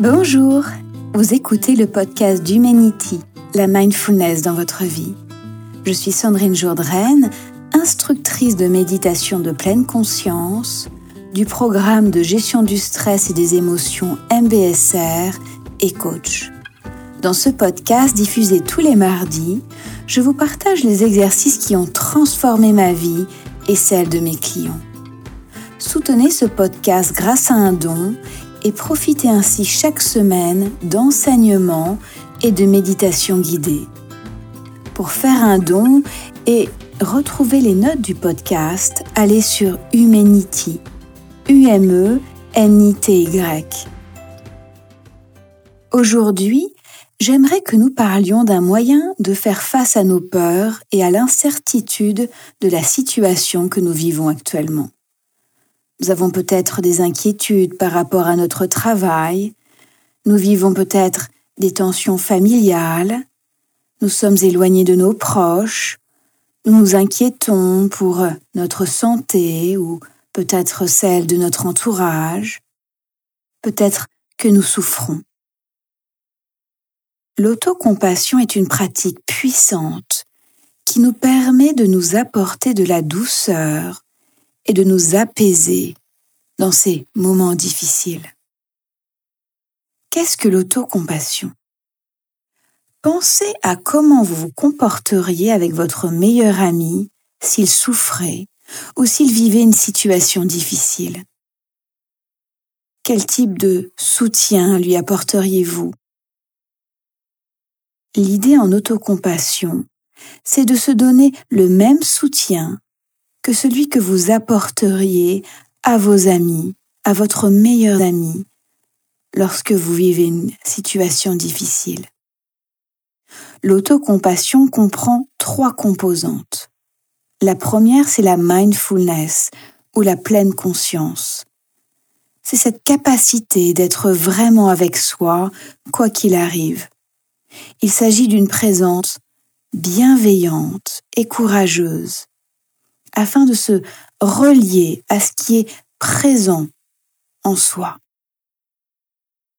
Bonjour, vous écoutez le podcast d'Humanity, la mindfulness dans votre vie. Je suis Sandrine Jourdraine, instructrice de méditation de pleine conscience du programme de gestion du stress et des émotions MBSR et coach. Dans ce podcast diffusé tous les mardis, je vous partage les exercices qui ont transformé ma vie et celle de mes clients. Soutenez ce podcast grâce à un don et profitez ainsi chaque semaine d'enseignements et de méditations guidées. Pour faire un don et retrouver les notes du podcast, allez sur Humanity, U-M-E-N-I-T-Y. Aujourd'hui, j'aimerais que nous parlions d'un moyen de faire face à nos peurs et à l'incertitude de la situation que nous vivons actuellement. Nous avons peut-être des inquiétudes par rapport à notre travail, nous vivons peut-être des tensions familiales, nous sommes éloignés de nos proches, nous nous inquiétons pour notre santé ou peut-être celle de notre entourage, peut-être que nous souffrons. L'autocompassion est une pratique puissante qui nous permet de nous apporter de la douceur et de nous apaiser dans ces moments difficiles. Qu'est-ce que l'autocompassion? Pensez à comment vous vous comporteriez avec votre meilleur ami s'il souffrait ou s'il vivait une situation difficile. Quel type de soutien lui apporteriez-vous? L'idée en autocompassion, c'est de se donner le même soutien que celui que vous apporteriez à vos amis, à votre meilleur ami, lorsque vous vivez une situation difficile. L'autocompassion comprend trois composantes. La première, c'est la mindfulness ou la pleine conscience. C'est cette capacité d'être vraiment avec soi, quoi qu'il arrive. Il s'agit d'une présence bienveillante et courageuse, afin de se relier à ce qui est présent en soi.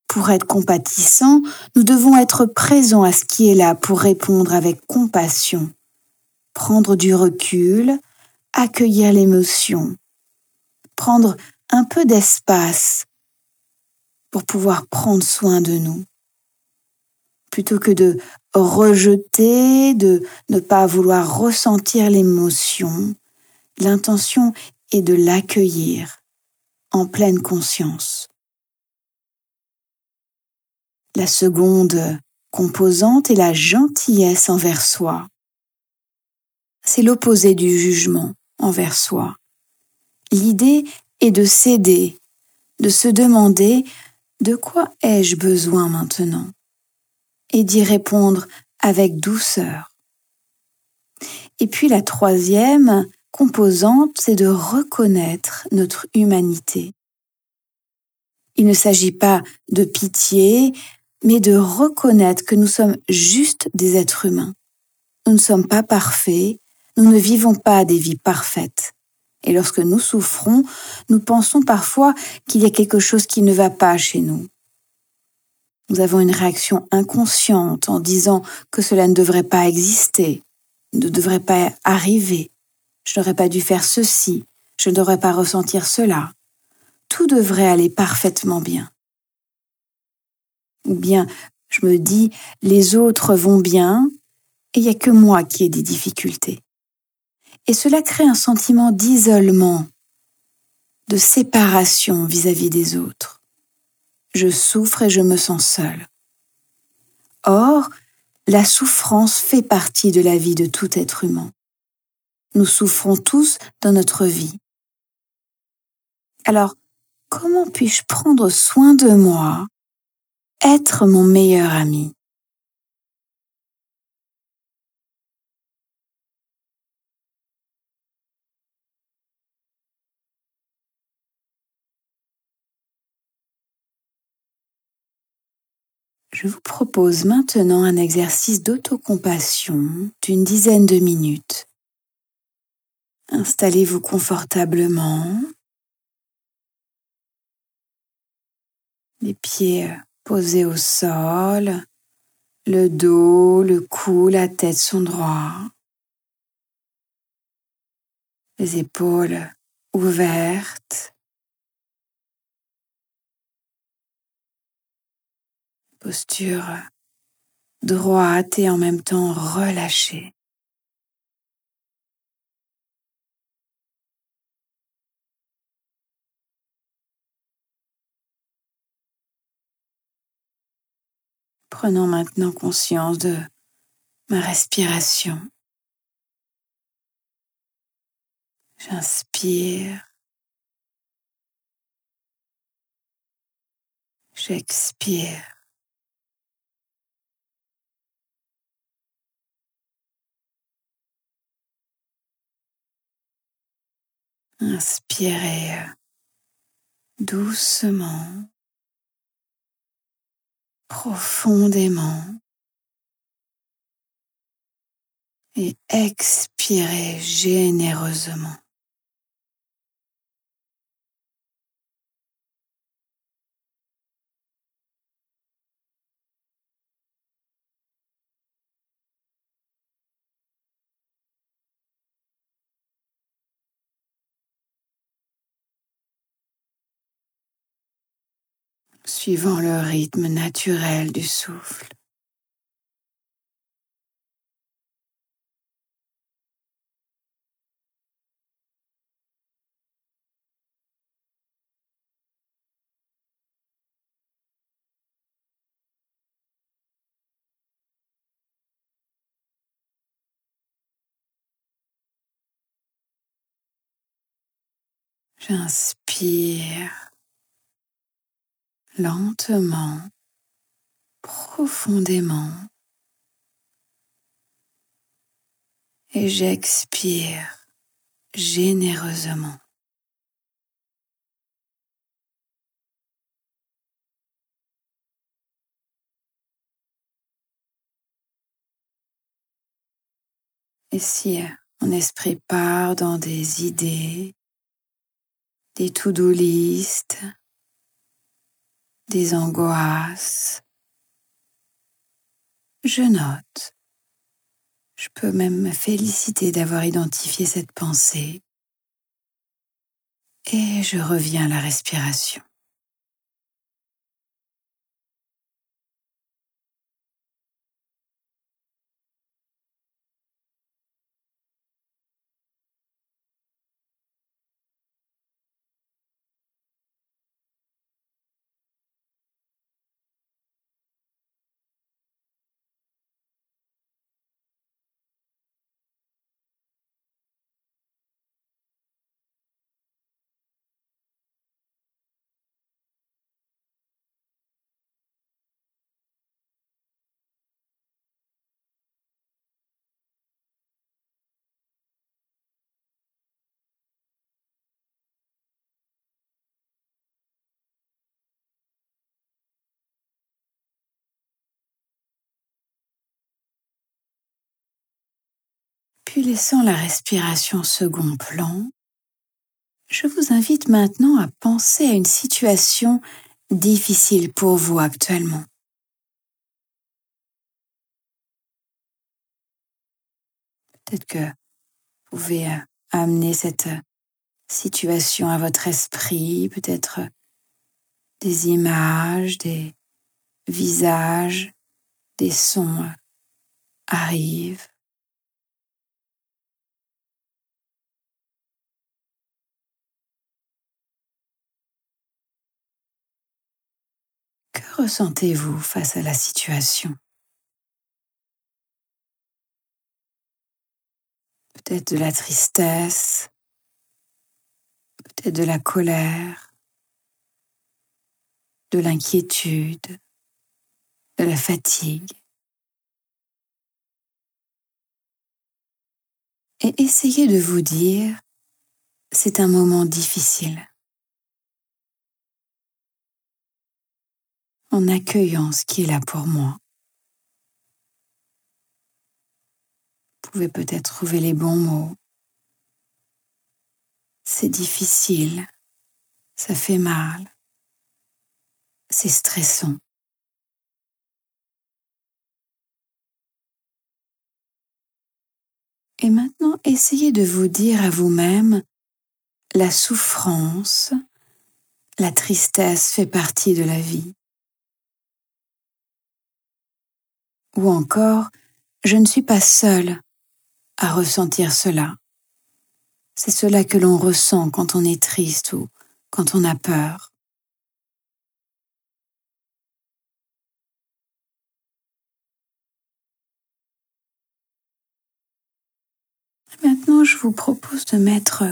Pour être compatissant, nous devons être présents à ce qui est là pour répondre avec compassion, prendre du recul, accueillir l'émotion, prendre un peu d'espace pour pouvoir prendre soin de nous. Plutôt que de rejeter, de ne pas vouloir ressentir l'émotion, L'intention est de l'accueillir en pleine conscience. La seconde composante est la gentillesse envers soi. C'est l'opposé du jugement envers soi. L'idée est de céder, de se demander de quoi ai-je besoin maintenant et d'y répondre avec douceur. Et puis la troisième composante, c'est de reconnaître notre humanité. Il ne s'agit pas de pitié, mais de reconnaître que nous sommes juste des êtres humains. Nous ne sommes pas parfaits, nous ne vivons pas des vies parfaites. Et lorsque nous souffrons, nous pensons parfois qu'il y a quelque chose qui ne va pas chez nous. Nous avons une réaction inconsciente en disant que cela ne devrait pas exister, ne devrait pas arriver je n'aurais pas dû faire ceci, je ne devrais pas ressentir cela. Tout devrait aller parfaitement bien. Ou bien, je me dis, les autres vont bien, et il n'y a que moi qui ai des difficultés. Et cela crée un sentiment d'isolement, de séparation vis-à-vis des autres. Je souffre et je me sens seule. Or, la souffrance fait partie de la vie de tout être humain. Nous souffrons tous dans notre vie. Alors, comment puis-je prendre soin de moi, être mon meilleur ami? Je vous propose maintenant un exercice d'autocompassion d'une dizaine de minutes. Installez-vous confortablement. Les pieds euh, posé au sol, le dos, le cou, la tête sont droits, les épaules ouvertes, posture droite et en même temps relâchée. Prenons maintenant conscience de ma respiration. J'inspire. J'expire. Inspirez doucement profondément et expirez généreusement. Suivant le rythme naturel du souffle. J'inspire lentement, profondément. Et j'expire généreusement. Et si mon esprit part dans des idées, des to-do list, des angoisses. Je note. Je peux même me féliciter d'avoir identifié cette pensée. Et je reviens à la respiration. Puis laissant la respiration second plan, je vous invite maintenant à penser à une situation difficile pour vous actuellement. Peut-être que vous pouvez euh, amener cette euh, situation à votre esprit, peut-être euh, des images, des visages, des sons arrivent. Que ressentez-vous face à la situation? Peut-être de la tristesse, peut-être de la colère, de l'inquiétude, de la fatigue. Et essayez de vous dire, c'est un moment difficile. en accueillant ce qui est là pour moi. Vous pouvez peut-être trouver les bons mots. C'est difficile, ça fait mal, c'est stressant. Et maintenant, essayez de vous dire à vous-même, la souffrance, la tristesse fait partie de la vie. Ou encore, je ne suis pas seule à ressentir cela. C'est cela que l'on ressent quand on est triste ou quand on a peur. Maintenant, je vous propose de mettre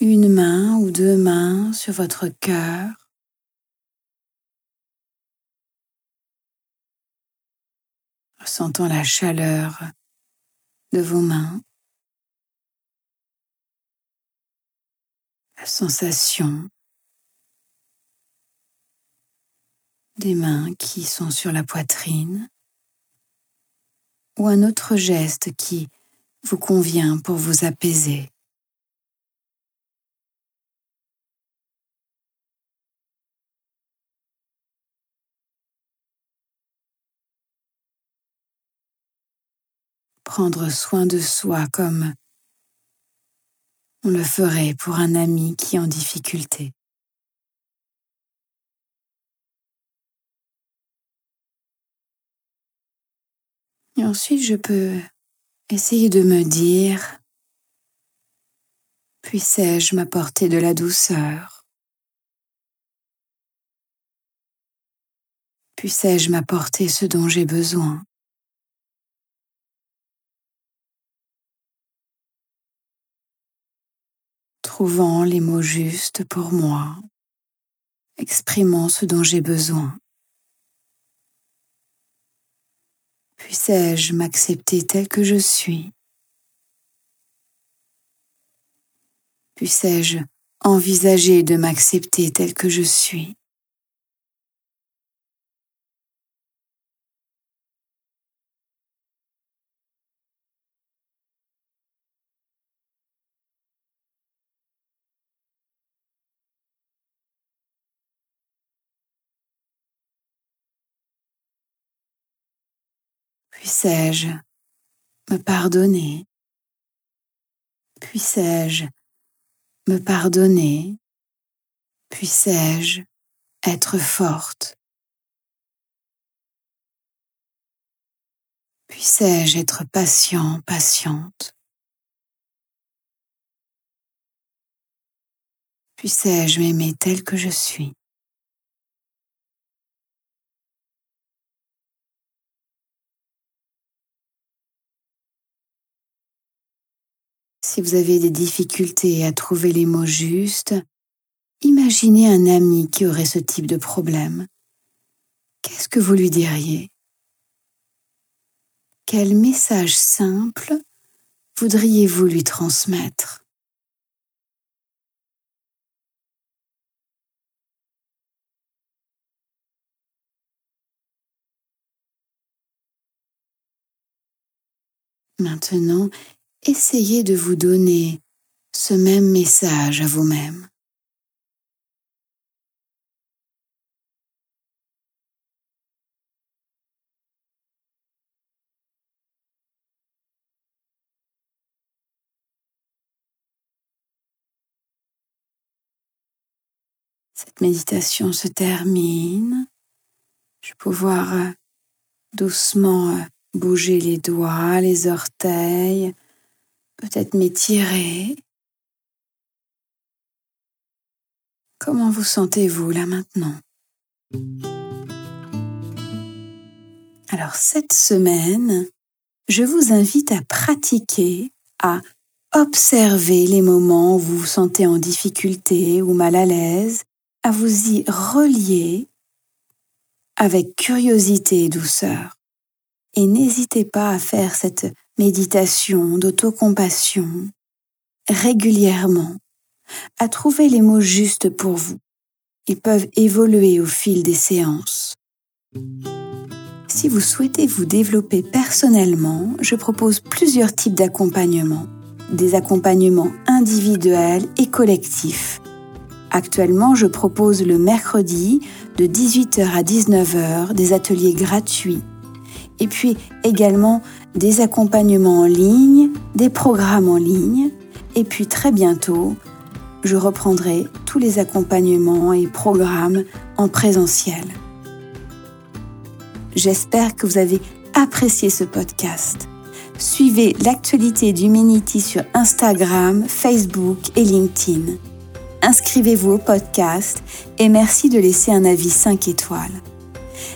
une main ou deux mains sur votre cœur. Ressentant la chaleur de vos mains, la sensation des mains qui sont sur la poitrine ou un autre geste qui vous convient pour vous apaiser. Prendre soin de soi comme on le ferait pour un ami qui est en difficulté. Et ensuite, je peux Essayez de me dire, puissais-je m'apporter de la douceur? Puissais-je m'apporter ce dont j'ai besoin? Trouvant les mots justes pour moi, exprimant ce dont j'ai besoin. Puissais-je m'accepter tel que je suis? Puissais-je envisager de m'accepter tel que je suis? Puissais-je me pardonner? Puissais-je me pardonner? Puissais-je être forte? Puissais-je être patient, patiente? Puissais-je m'aimer tel que je suis? Si vous avez des difficultés à trouver les mots justes, imaginez un ami qui aurait ce type de problème. Qu'est-ce que vous lui diriez? Quel message simple voudriez-vous lui transmettre? Maintenant, essayez de vous donner ce même message à vous-même. Cette méditation se termine. Je vais pouvoir euh, doucement euh, bouger les doigts, les orteils, peut-être m'étirer. Comment vous sentez-vous là maintenant? Alors cette semaine, je vous invite à pratiquer, à observer les moments où vous vous sentez en difficulté ou mal à l'aise, à vous y relier avec curiosité et douceur. Et n'hésitez pas à faire cette méditation, d'autocompassion, régulièrement, à trouver les mots justes pour vous. Ils peuvent évoluer au fil des séances. Si vous souhaitez vous développer personnellement, je propose plusieurs types d'accompagnement. Des accompagnements individuels et collectifs. Actuellement, je propose le mercredi de 18h à 19h des ateliers gratuits et puis également des accompagnements en ligne, des programmes en ligne, et puis très bientôt, je reprendrai tous les accompagnements et programmes en présentiel. J'espère que vous avez apprécié ce podcast. Suivez l'actualité d'Humanity sur Instagram, Facebook et LinkedIn. Inscrivez-vous au podcast et merci de laisser un avis 5 étoiles.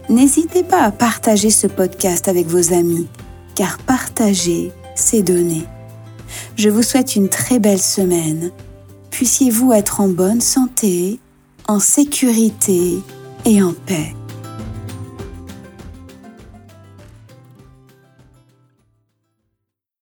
N'hésitez pas à partager ce podcast avec vos amis, car partager, c'est donner. Je vous souhaite une très belle semaine. Puissiez-vous être en bonne santé, en sécurité et en paix.